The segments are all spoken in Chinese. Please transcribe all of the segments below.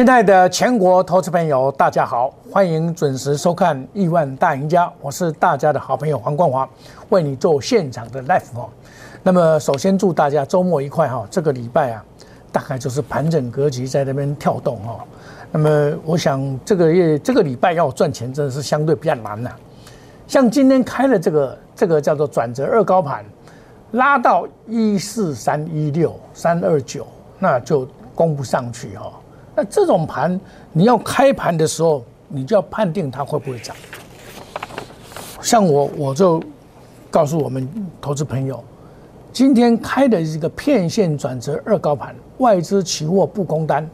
亲爱的全国投资朋友，大家好，欢迎准时收看《亿万大赢家》，我是大家的好朋友黄光华，为你做现场的 live 哦。那么，首先祝大家周末愉快哈！这个礼拜啊，大概就是盘整格局在那边跳动哈。那么，我想这个月这个礼拜要赚钱，真的是相对比较难呐。像今天开了这个这个叫做转折二高盘，拉到一四三一六三二九，那就攻不上去哈。那这种盘，你要开盘的时候，你就要判定它会不会涨。像我，我就告诉我们投资朋友，今天开的一个片线转折二高盘，外资期货布空单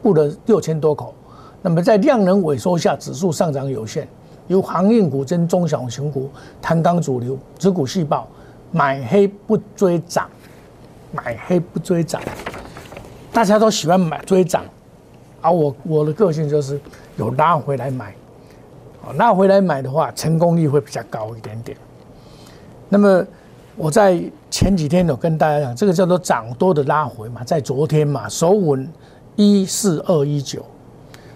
布了六千多口，那么在量能萎缩下，指数上涨有限，由航运股跟中小型股、弹钢主流、指股细胞买黑不追涨，买黑不追涨，大家都喜欢买追涨。啊我我的个性就是有拉回来买，啊，拉回来买的话，成功率会比较高一点点。那么我在前几天有跟大家讲，这个叫做涨多的拉回嘛，在昨天嘛，守稳一四二一九，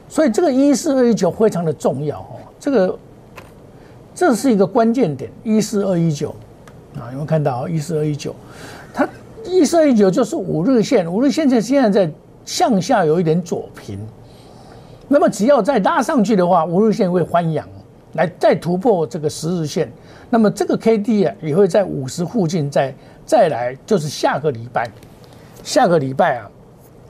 所以这个一四二一九非常的重要哦，这个这是一个关键点，一四二一九啊，有没有看到一四二一九？它一四二一九就是五日线，五日线在现在在。向下有一点左平，那么只要再拉上去的话，五日线会翻阳，来再突破这个十日线，那么这个 K D 啊也会在五十附近再再来，就是下个礼拜，下个礼拜啊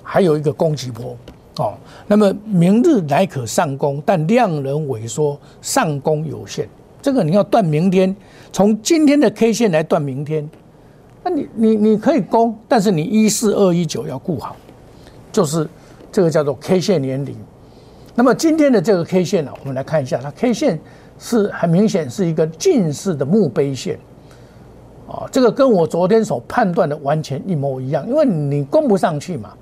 还有一个攻击波哦，那么明日乃可上攻，但量能萎缩，上攻有限，这个你要断明天，从今天的 K 线来断明天，那你你你可以攻，但是你一四二一九要顾好。就是这个叫做 K 线年龄，那么今天的这个 K 线呢，我们来看一下，它 K 线是很明显是一个近似的墓碑线，啊，这个跟我昨天所判断的完全一模一样，因为你攻不上去嘛，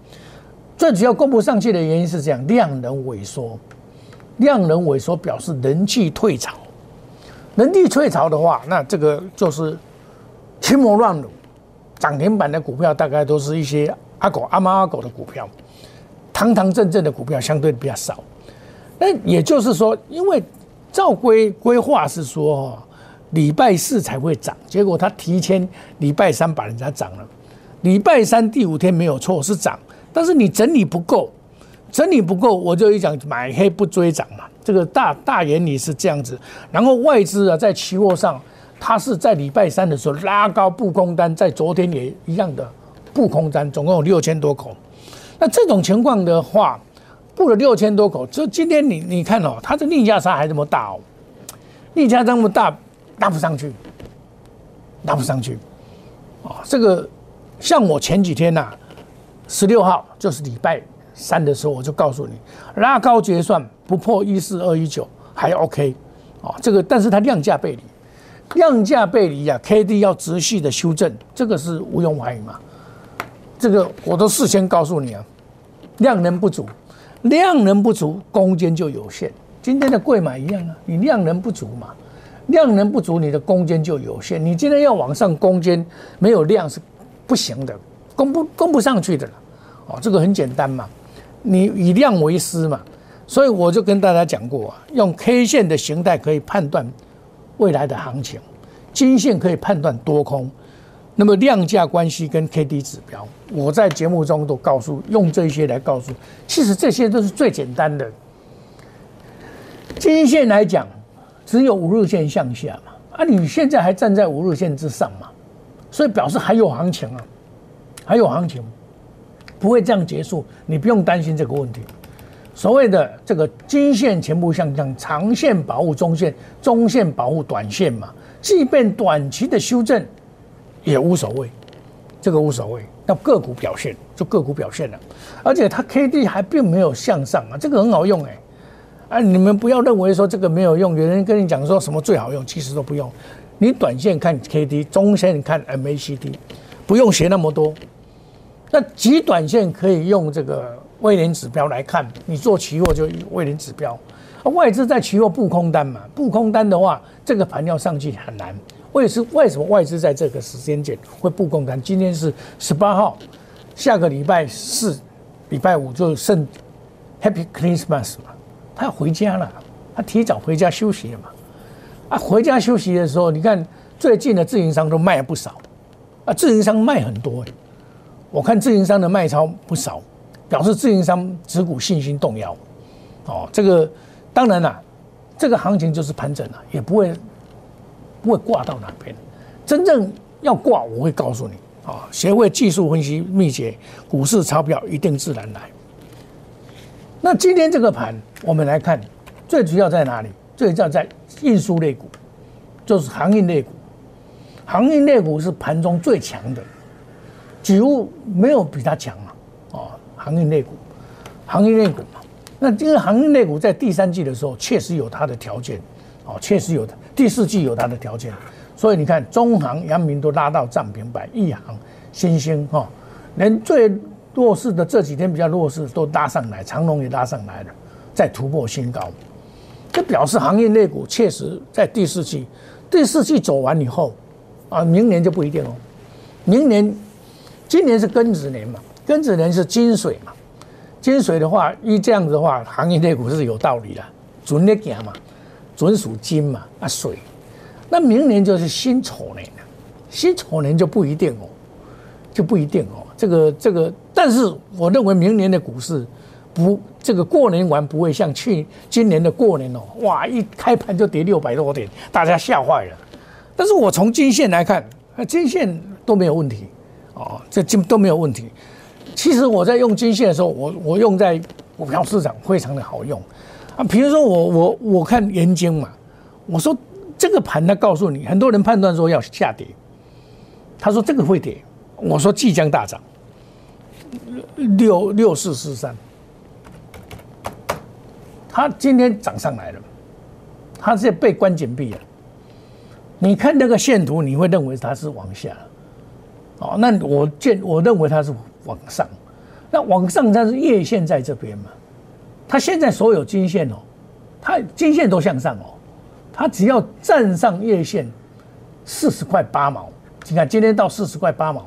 最主要攻不上去的原因是这样，量能萎缩，量能萎缩表示人气退潮，人气退潮的话，那这个就是群魔乱舞，涨停板的股票大概都是一些。阿狗阿猫阿狗的股票，堂堂正正的股票相对比较少。那也就是说，因为照规规划是说，礼拜四才会涨，结果他提前礼拜三把人家涨了。礼拜三第五天没有错是涨，但是你整理不够，整理不够，我就一讲买黑不追涨嘛。这个大大原理是这样子。然后外资啊，在期货上，它是在礼拜三的时候拉高布空单，在昨天也一样的。布空单总共有六千多口，那这种情况的话，布了六千多口，就今天你你看哦，它的逆价差还这么大哦，逆价这么大，拉不上去，拉不上去，啊，这个像我前几天呐，十六号就是礼拜三的时候，我就告诉你，拉高结算不破一四二一九还 OK，啊，这个但是它量价背离，量价背离啊，K D 要持续的修正，这个是毋庸怀疑嘛。这个我都事先告诉你啊，量能不足，量能不足，空间就有限。今天的贵买一样啊，你量能不足嘛，量能不足，你的空间就有限。你今天要往上攻坚，没有量是不行的，攻不攻不上去的了。哦，这个很简单嘛，你以量为师嘛。所以我就跟大家讲过啊，用 K 线的形态可以判断未来的行情，金线可以判断多空。那么量价关系跟 K D 指标，我在节目中都告诉，用这些来告诉，其实这些都是最简单的。均线来讲，只有五日线向下嘛，啊，你现在还站在五日线之上嘛，所以表示还有行情啊，还有行情，不会这样结束，你不用担心这个问题。所谓的这个均线全部向上，长线保护中线，中线保护短线嘛，即便短期的修正。也无所谓，这个无所谓。那个股表现就个股表现了，而且它 K D 还并没有向上啊，这个很好用哎。啊，你们不要认为说这个没有用，有人跟你讲说什么最好用，其实都不用。你短线看 K D，中线看 M A C D，不用学那么多。那极短线可以用这个威廉指标来看，你做期货就威廉指标。外资在期货布空单嘛，布空单的话，这个盘要上去很难。为是为什么外资在这个时间点会布空单？今天是十八号，下个礼拜四、礼拜五就剩 Happy Christmas 嘛，他要回家了，他提早回家休息了嘛。啊，回家休息的时候，你看最近的自营商都卖了不少，啊，自营商卖很多我看自营商的卖超不少，表示自营商持股信心动摇。哦，这个当然了，这个行情就是盘整了，也不会不会挂到哪边。真正要挂，我会告诉你啊，学会技术分析秘诀，股市钞票一定自然来。那今天这个盘，我们来看，最主要在哪里？最主要在运输类股，就是航运类股。航运类股是盘中最强的，几乎没有比它强了。哦，航运类股，航运类股嘛。那这个航运类股在第三季的时候，确实有它的条件，哦，确实有的。第四季有它的条件，所以你看，中行、阳明都拉到涨停板，亿航、新兴哈，连最弱势的这几天比较弱势都拉上来，长隆也拉上来了，再突破新高。这表示行业类股确实在第四季，第四季走完以后，啊，明年就不一定哦。明年，今年是庚子年嘛，庚子年是金水嘛，金水的话，依这样子的话，行业类股是有道理的，准得讲嘛，准属金嘛，啊水，那明年就是辛丑年了，辛丑年就不一定哦，就不一定哦。这个这个，但是我认为明年的股市。不，这个过年完不会像去今年的过年哦，哇，一开盘就跌六百多点，大家吓坏了。但是我从金线来看，金线都没有问题，哦，这金都没有问题。其实我在用金线的时候，我我用在股票市场非常的好用啊。比如说我我我看研究嘛，我说这个盘它告诉你，很多人判断说要下跌，他说这个会跌，我说即将大涨，六六四四三。它今天涨上来了，它是被关紧闭了。你看那个线图，你会认为它是往下，哦，那我见我认为它是往上。那往上它是月线在这边嘛？它现在所有金线哦，它金线都向上哦，它只要站上月线四十块八毛，你看今天到四十块八毛，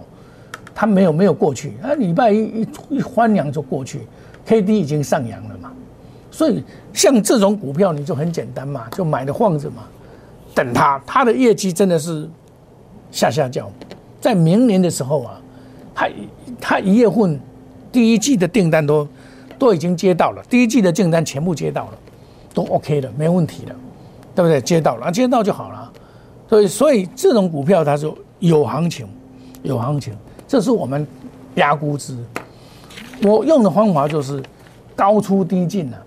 它没有没有过去，那礼拜一一一翻阳就过去，K D 已经上扬了嘛。所以像这种股票，你就很简单嘛，就买的晃着嘛，等它，它的业绩真的是下下叫，在明年的时候啊，它它一月份第一季的订单都都已经接到了，第一季的订单全部接到了，都 OK 的，没问题的，对不对？接到了，接到就好了。所以所以这种股票它就有行情，有行情，这是我们压估值。我用的方法就是高出低进了。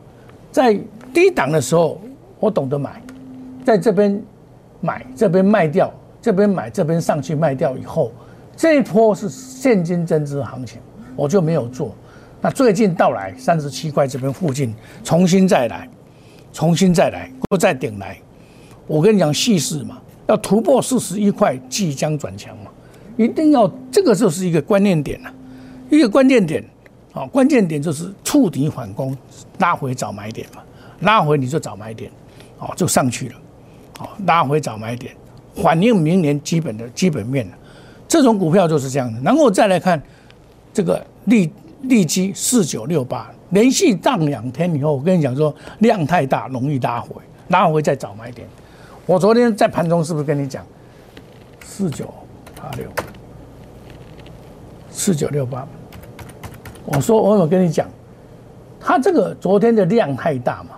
在低档的时候，我懂得买，在这边买，这边卖掉，这边买，这边上去卖掉以后，这一波是现金增值行情，我就没有做。那最近到来三十七块这边附近，重新再来，重新再来，不再顶来。我跟你讲细事嘛，要突破四十一块，即将转强嘛，一定要这个就是一个关键点呐，一个关键点。啊，关键点就是触底反攻，拉回找买点嘛，拉回你就找买点，哦，就上去了，哦，拉回找买点，反映明年基本的基本面这种股票就是这样的。然后再来看这个利利基四九六八，连续涨两天以后，我跟你讲说量太大，容易拉回，拉回再找买点。我昨天在盘中是不是跟你讲四九八六四九六八？我说，我有跟你讲，他这个昨天的量太大嘛，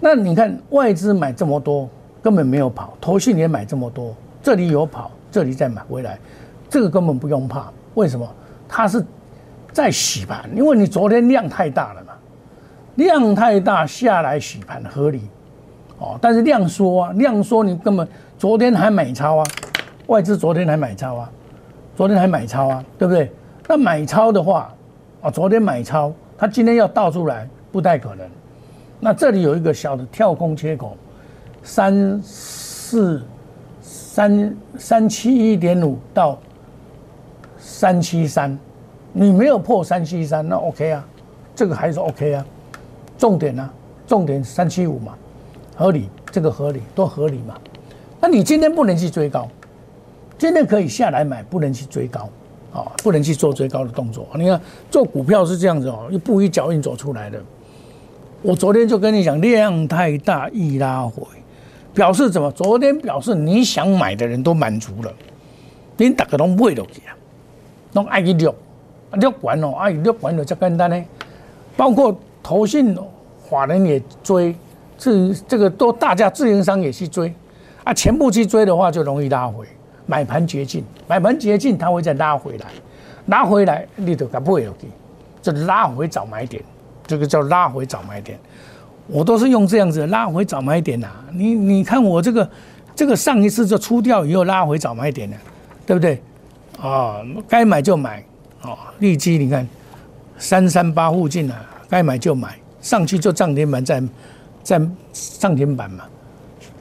那你看外资买这么多，根本没有跑，投信也买这么多，这里有跑，这里再买回来，这个根本不用怕。为什么？它是在洗盘，因为你昨天量太大了嘛，量太大下来洗盘合理，哦，但是量缩啊，量缩你根本昨天还买超啊，外资昨天还买超啊，昨天还买超啊，对不对？那买超的话。啊，昨天买超，他今天要倒出来，不太可能。那这里有一个小的跳空缺口，三四三三七一点五到三七三，你没有破三七三，那 OK 啊，这个还是 OK 啊。重点呢，重点三七五嘛，合理，这个合理，都合理嘛。那你今天不能去追高，今天可以下来买，不能去追高。啊，不能去做追高的动作。你看做股票是这样子哦，一步一脚印走出来的。我昨天就跟你讲，量太大易拉回，表示怎么？昨天表示你想买的人都满足了，你大家都买落去啊，拢爱去录，六管哦，爱录完了才简单呢。包括投信法人也追，自这个都大家自营商也去追，啊，全部去追的话就容易拉回，买盘绝境，买盘绝境，它会再拉回来，拉回来你就该买落去，就拉回找买点。这个叫拉回找买点，我都是用这样子拉回找买点呐。你你看我这个，这个上一次就出掉以后拉回找买点的，对不对？啊，该买就买哦。利基你看，三三八附近啊，该买就买，上去就涨停板在在涨停板嘛，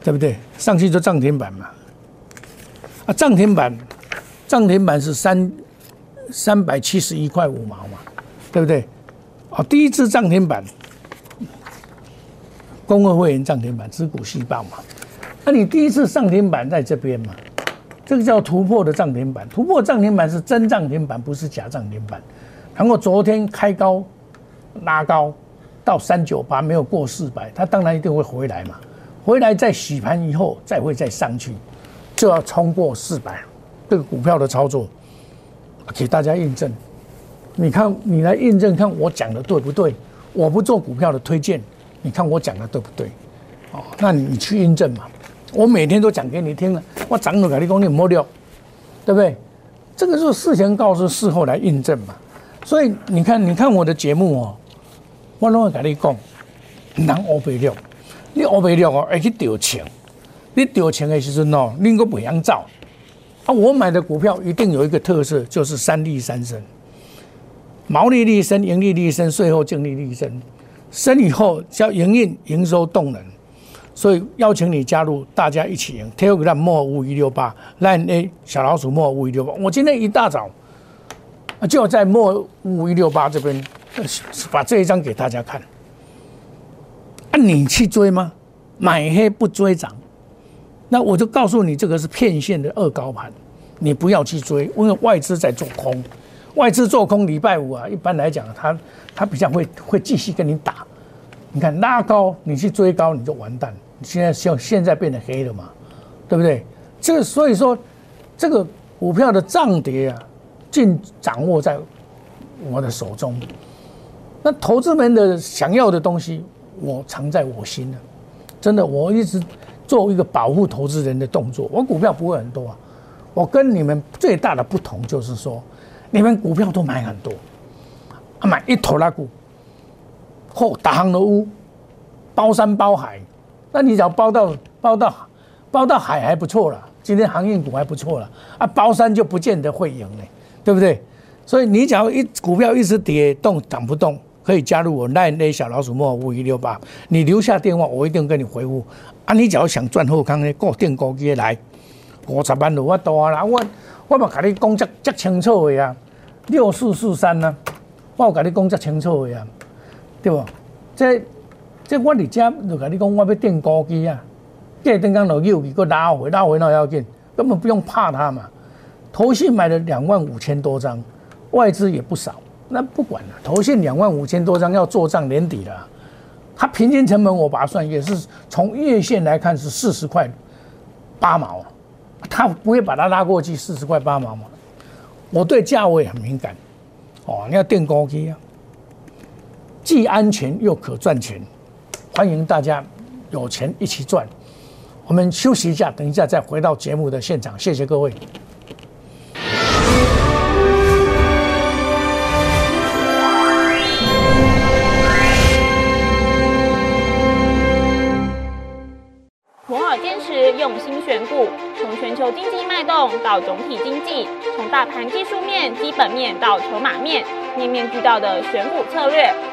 对不对？上去就涨停板嘛。啊，涨停板，涨停板是三三百七十一块五毛嘛，对不对？啊，第一次涨停板，工会会员涨停板，知股细报嘛。那你第一次上停板在这边嘛？这个叫突破的涨停板，突破涨停板是真涨停板，不是假涨停板。然后昨天开高拉高到三九八，没有过四百，它当然一定会回来嘛。回来再洗盘以后，再会再上去，就要冲过四百。这个股票的操作，给大家印证。你看，你来印证看我讲的对不对？我不做股票的推荐，你看我讲的对不对？哦，那你去印证嘛。我每天都讲给你听了，我涨了，跟你讲你摸掉，对不对？这个是事前告诉，事后来印证嘛。所以你看，你看我的节目哦，我拢会跟你讲，人乌白了，你乌白了哦，会去丢钱，你丢钱的时阵哦，你个不样造啊。我买的股票一定有一个特色，就是三利三升。毛利率升，盈利率升，税后净利率升，升以后叫营运营收动能，所以邀请你加入，大家一起赢。Telegram 莫五一六八，Line 小老鼠莫五一六八。我今天一大早就在莫五一六八这边把这一张给大家看。啊，你去追吗？买黑不追涨，那我就告诉你，这个是骗线的二高盘，你不要去追，因为外资在做空。外资做空礼拜五啊，一般来讲，他他比较会会继续跟你打。你看拉高，你去追高，你就完蛋。现在像现在变得黑了嘛，对不对？这个所以说，这个股票的涨跌啊，尽掌握在我的手中。那投资们的想要的东西，我藏在我心了。真的，我一直做一个保护投资人的动作。我股票不会很多啊，我跟你们最大的不同就是说。你们股票都买很多，买一头拉股，或，大行的屋，包山包海，那你只要包到包到包到海还不错了。今天航运股还不错了，啊，包山就不见得会赢嘞，对不对？所以你只要一股票一直跌动涨不动，可以加入我那那小老鼠莫五一六八，你留下电话，我一定跟你回复。啊，你只要想赚后康的，固定高机来，五十万路我多啦，我。我嘛甲你讲遮遮清楚的啊，六四四三呢，我有甲你讲遮清楚的啊，对不？这这我伫遮就甲你讲，我要订高机啊，这等刚落又一个拉回，拉回那要紧，根本不用怕它嘛。投信买了两万五千多张，外资也不少，那不管了。投信两万五千多张要做账年底了，它平均成本我把它算也是从月线来看是四十块八毛。他不会把它拉过去四十块八毛嘛？我对价位很敏感，哦，你要订高机啊，既安全又可赚钱，欢迎大家有钱一起赚。我们休息一下，等一下再回到节目的现场，谢谢各位。用心选股，从全球经济脉动到总体经济，从大盘技术面、基本面到筹码面，面面俱到的选股策略，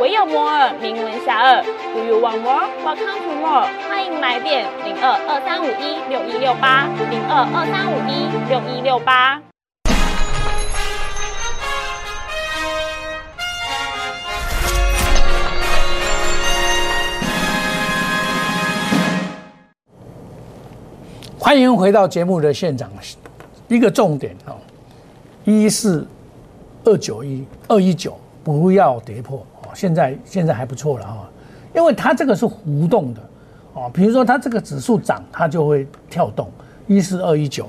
唯有摩尔，名闻遐迩。Do you want more? Welcome to more。欢迎来电零二二三五一六一六八零二二三五一六一六八。欢迎回到节目的现场。一个重点哦，一四二九一二一九不要跌破。现在现在还不错了哈，因为它这个是浮动的哦。比如说它这个指数涨，它就会跳动一四二一九。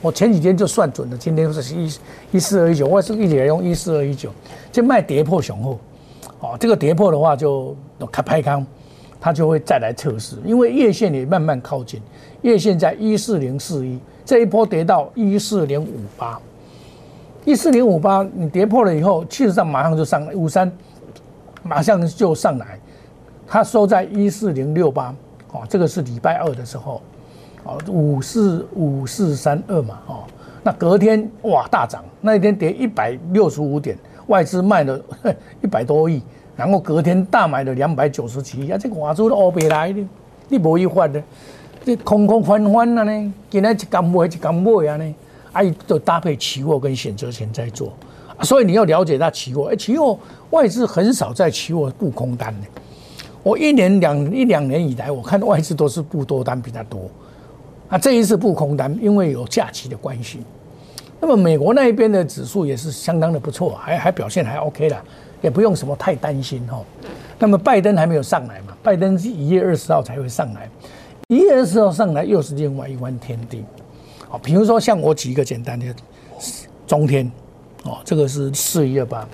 我前几天就算准了，今天是一一四二一九，我是一直用一四二一九，就卖跌破雄厚哦。这个跌破的话就开拍康，它就会再来测试，因为月线也慢慢靠近，月线在一四零四一。这一波跌到一四零五八，一四零五八，你跌破了以后，气势上马上就上来，五三马上就上来，它收在一四零六八，哦，这个是礼拜二的时候，哦，五四五四三二嘛，哦，那隔天哇大涨，那一天跌一百六十五点，外资卖了一百多亿，然后隔天大买了两百九十七亿，啊，这个华资都欧北来的，你无一换的。这空空翻翻了呢，今天一干买一干买啊呢，啊，就搭配期货跟选择权在做，所以你要了解它期货，哎，期货外资很少在期货布空单的。我一年两一两年以来，我看外资都是布多单比较多，啊，这一次布空单，因为有假期的关系。那么美国那一边的指数也是相当的不错，还还表现还 OK 了，也不用什么太担心哈。那么拜登还没有上来嘛？拜登是一月二十号才会上来。一月二十号上来又是另外一番天地，好，比如说像我举一个简单的中天，哦，这个是四一二八，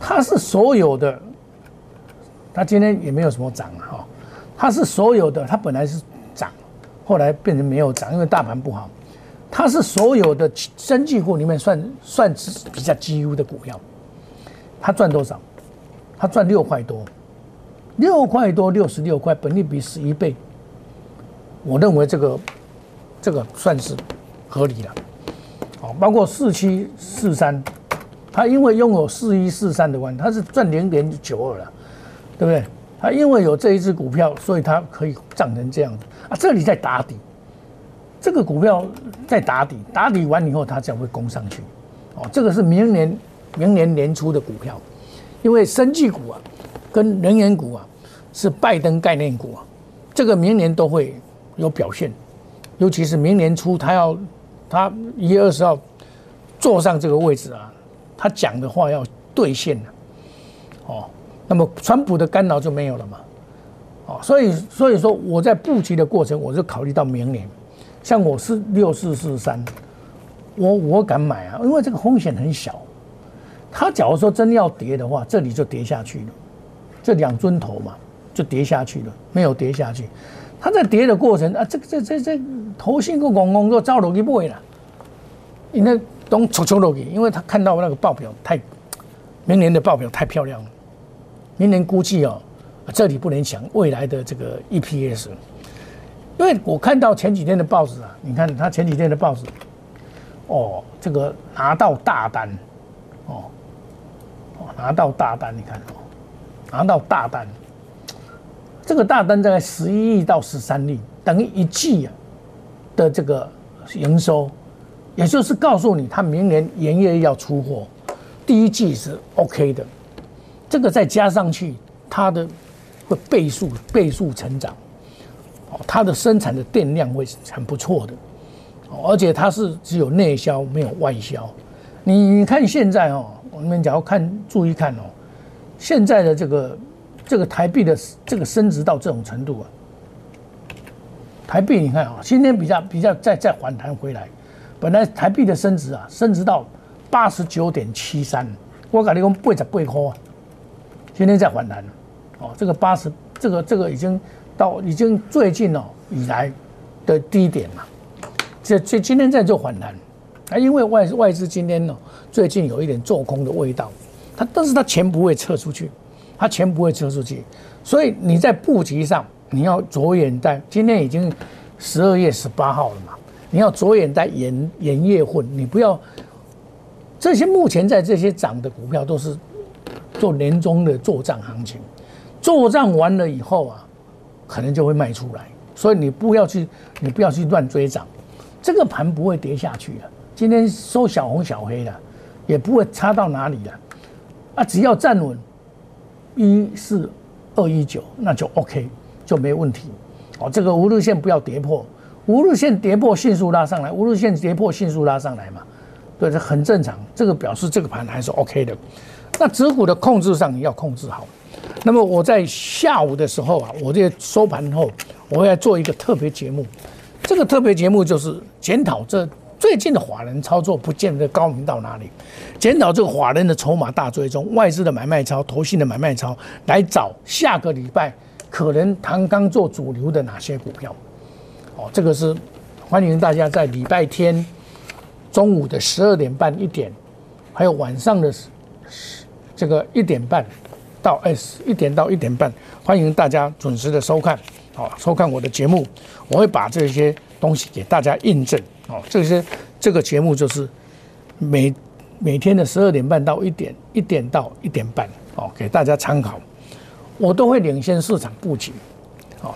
它是所有的，它今天也没有什么涨哈，它是所有的，它本来是涨，后来变成没有涨，因为大盘不好，它是所有的生技股里面算算是比较绩优的股票，它赚多少？它赚六块多。六块多，六十六块，本利比十一倍，我认为这个这个算是合理了。包括四七四三，它因为拥有四一四三的关它是赚零点九二了，对不对？它因为有这一只股票，所以它可以涨成这样子啊。这里在打底，这个股票在打底，打底完以后它才会攻上去。哦，这个是明年明年年初的股票，因为生技股啊。跟能源股啊，是拜登概念股啊，这个明年都会有表现，尤其是明年初他要他一月二十号坐上这个位置啊，他讲的话要兑现了，哦，那么川普的干扰就没有了嘛，哦，所以所以说我在布局的过程，我就考虑到明年，像我是六四四三，我我敢买啊，因为这个风险很小，他假如说真要跌的话，这里就跌下去了。这两尊头嘛，就跌下去了，没有跌下去。它在跌的过程啊，这个这这这头信个公公就照楼去买了，因为都抽抽落去，因为他看到那个报表太，明年的报表太漂亮了，明年估计哦，这里不能想未来的这个 EPS，因为我看到前几天的报纸啊，你看他前几天的报纸，哦，这个拿到大单，哦，拿到大单，你看哦。拿到大单，这个大单大概十一亿到十三亿，等于一季的这个营收，也就是告诉你，他明年营业要出货，第一季是 OK 的，这个再加上去，它的会倍数倍数成长，哦，它的生产的电量会很不错的，而且它是只有内销没有外销，你看现在哦，我们只要看注意看哦。现在的这个这个台币的这个升值到这种程度啊，台币你看啊，今天比较比较再再反弹回来，本来台币的升值啊，升值到八十九点七三，我感觉讲八十八块啊，今天在反弹哦，这个八十这个这个已经到已经最近哦以来的低点了，这这今天在做反弹啊，因为外外资今天呢最近有一点做空的味道。他但是他钱不会撤出去，他钱不会撤出去，所以你在布局上你要着眼在今天已经十二月十八号了嘛，你要着眼在盐盐业混，你不要这些目前在这些涨的股票都是做年终的做账行情，做账完了以后啊，可能就会卖出来，所以你不要去，你不要去乱追涨，这个盘不会跌下去的。今天收小红小黑的，也不会差到哪里的，啊，只要站稳一四二一九，那就 OK，就没问题。哦，这个五日线不要跌破，五日线跌破迅速拉上来，五日线跌破迅速拉上来嘛，对，这很正常。这个表示这个盘还是 OK 的。那指股的控制上你要控制好。那么我在下午的时候啊，我这收盘后，我会做一个特别节目。这个特别节目就是检讨这最近的法人操作不见得高明到哪里，检讨这个法人的筹码大追踪、外资的买卖超、投信的买卖超，来找下个礼拜可能唐刚做主流的哪些股票。哦，这个是欢迎大家在礼拜天中午的十二点半一点，还有晚上的这个一点半到 S 一点到一点半，欢迎大家准时的收看，好收看我的节目，我会把这些东西给大家印证，哦，这些这个节目就是每每天的十二点半到一点，一点到一点半，哦，给大家参考，我都会领先市场布局，哦，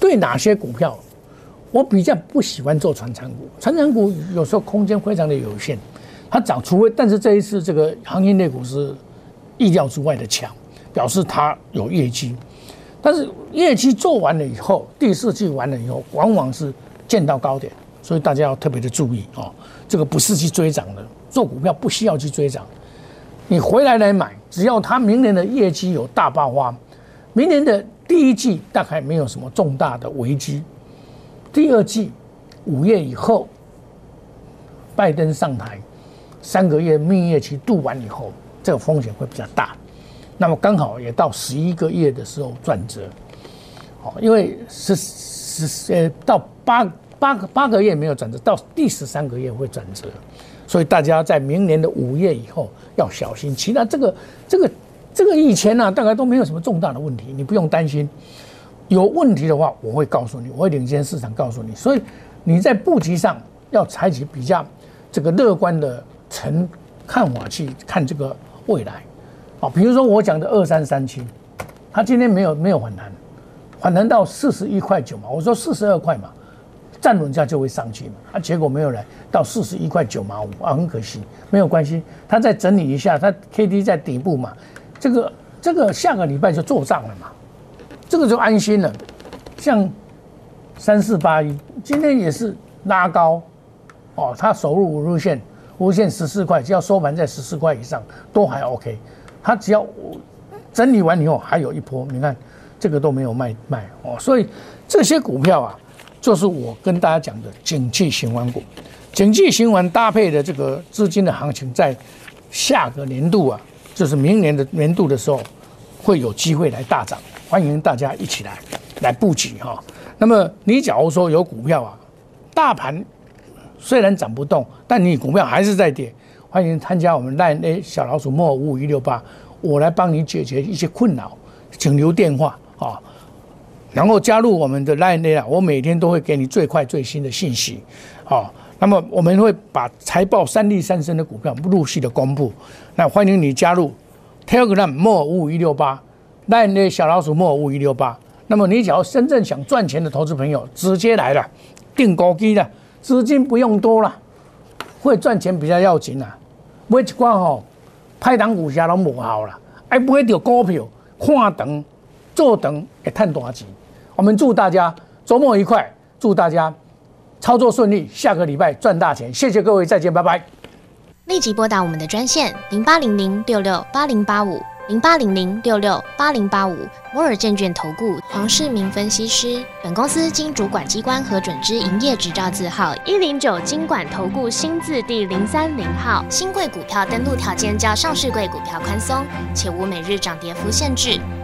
对哪些股票，我比较不喜欢做传产股，传产股有时候空间非常的有限。它涨，除非但是这一次这个行业类股是意料之外的强，表示它有业绩。但是业绩做完了以后，第四季完了以后，往往是见到高点，所以大家要特别的注意哦。这个不是去追涨的，做股票不需要去追涨，你回来来买，只要它明年的业绩有大爆发，明年的第一季大概没有什么重大的危机，第二季五月以后，拜登上台。三个月蜜月期度完以后，这个风险会比较大。那么刚好也到十一个月的时候转折，哦，因为十十呃到八八个八个月没有转折，到第十三个月会转折，所以大家在明年的五月以后要小心。其他这个这个这个以前呢，大概都没有什么重大的问题，你不用担心。有问题的话，我会告诉你，我会领先市场告诉你。所以你在布局上要采取比较这个乐观的。成看法去看这个未来，啊，比如说我讲的二三三七，它今天没有没有反弹，反弹到四十一块九嘛，我说四十二块嘛，站稳价就会上去嘛，啊，结果没有来到四十一块九毛五啊，很可惜，没有关系，它再整理一下，它 K D 在底部嘛，这个这个下个礼拜就做账了嘛，这个就安心了，像三四八一今天也是拉高，哦，它守入五日线。无限十四块，只要收盘在十四块以上都还 OK。它只要整理完以后还有一波，你看这个都没有卖卖哦。所以这些股票啊，就是我跟大家讲的景气循环股。景气循环搭配的这个资金的行情，在下个年度啊，就是明年的年度的时候，会有机会来大涨。欢迎大家一起来来布局哈。那么你假如说有股票啊，大盘。虽然涨不动，但你股票还是在跌。欢迎参加我们 Line A 小老鼠莫五五一六八，我来帮你解决一些困扰，请留电话啊。然后加入我们的 Line 啊，我每天都会给你最快最新的信息啊。那么我们会把财报三利三升的股票陆续的公布。那欢迎你加入 Telegram 莫五五一六八 Line 小老鼠莫五五一六八。那么你只要真正想赚钱的投资朋友，直接来了，定高低的。资金不用多了，会赚钱比较要紧啊。买一寡吼，拍档股价拢无好了，哎，不会掉股票，看等长做长会赚大钱。我们祝大家周末愉快，祝大家操作顺利，下个礼拜赚大钱。谢谢各位，再见，拜拜。立即拨打我们的专线零八零零六六八零八五。零八零零六六八零八五摩尔证券投顾黄世明分析师，本公司经主管机关核准之营业执照字号一零九经管投顾新字第零三零号。新贵股票登录条件较上市贵股票宽松，且无每日涨跌幅限制。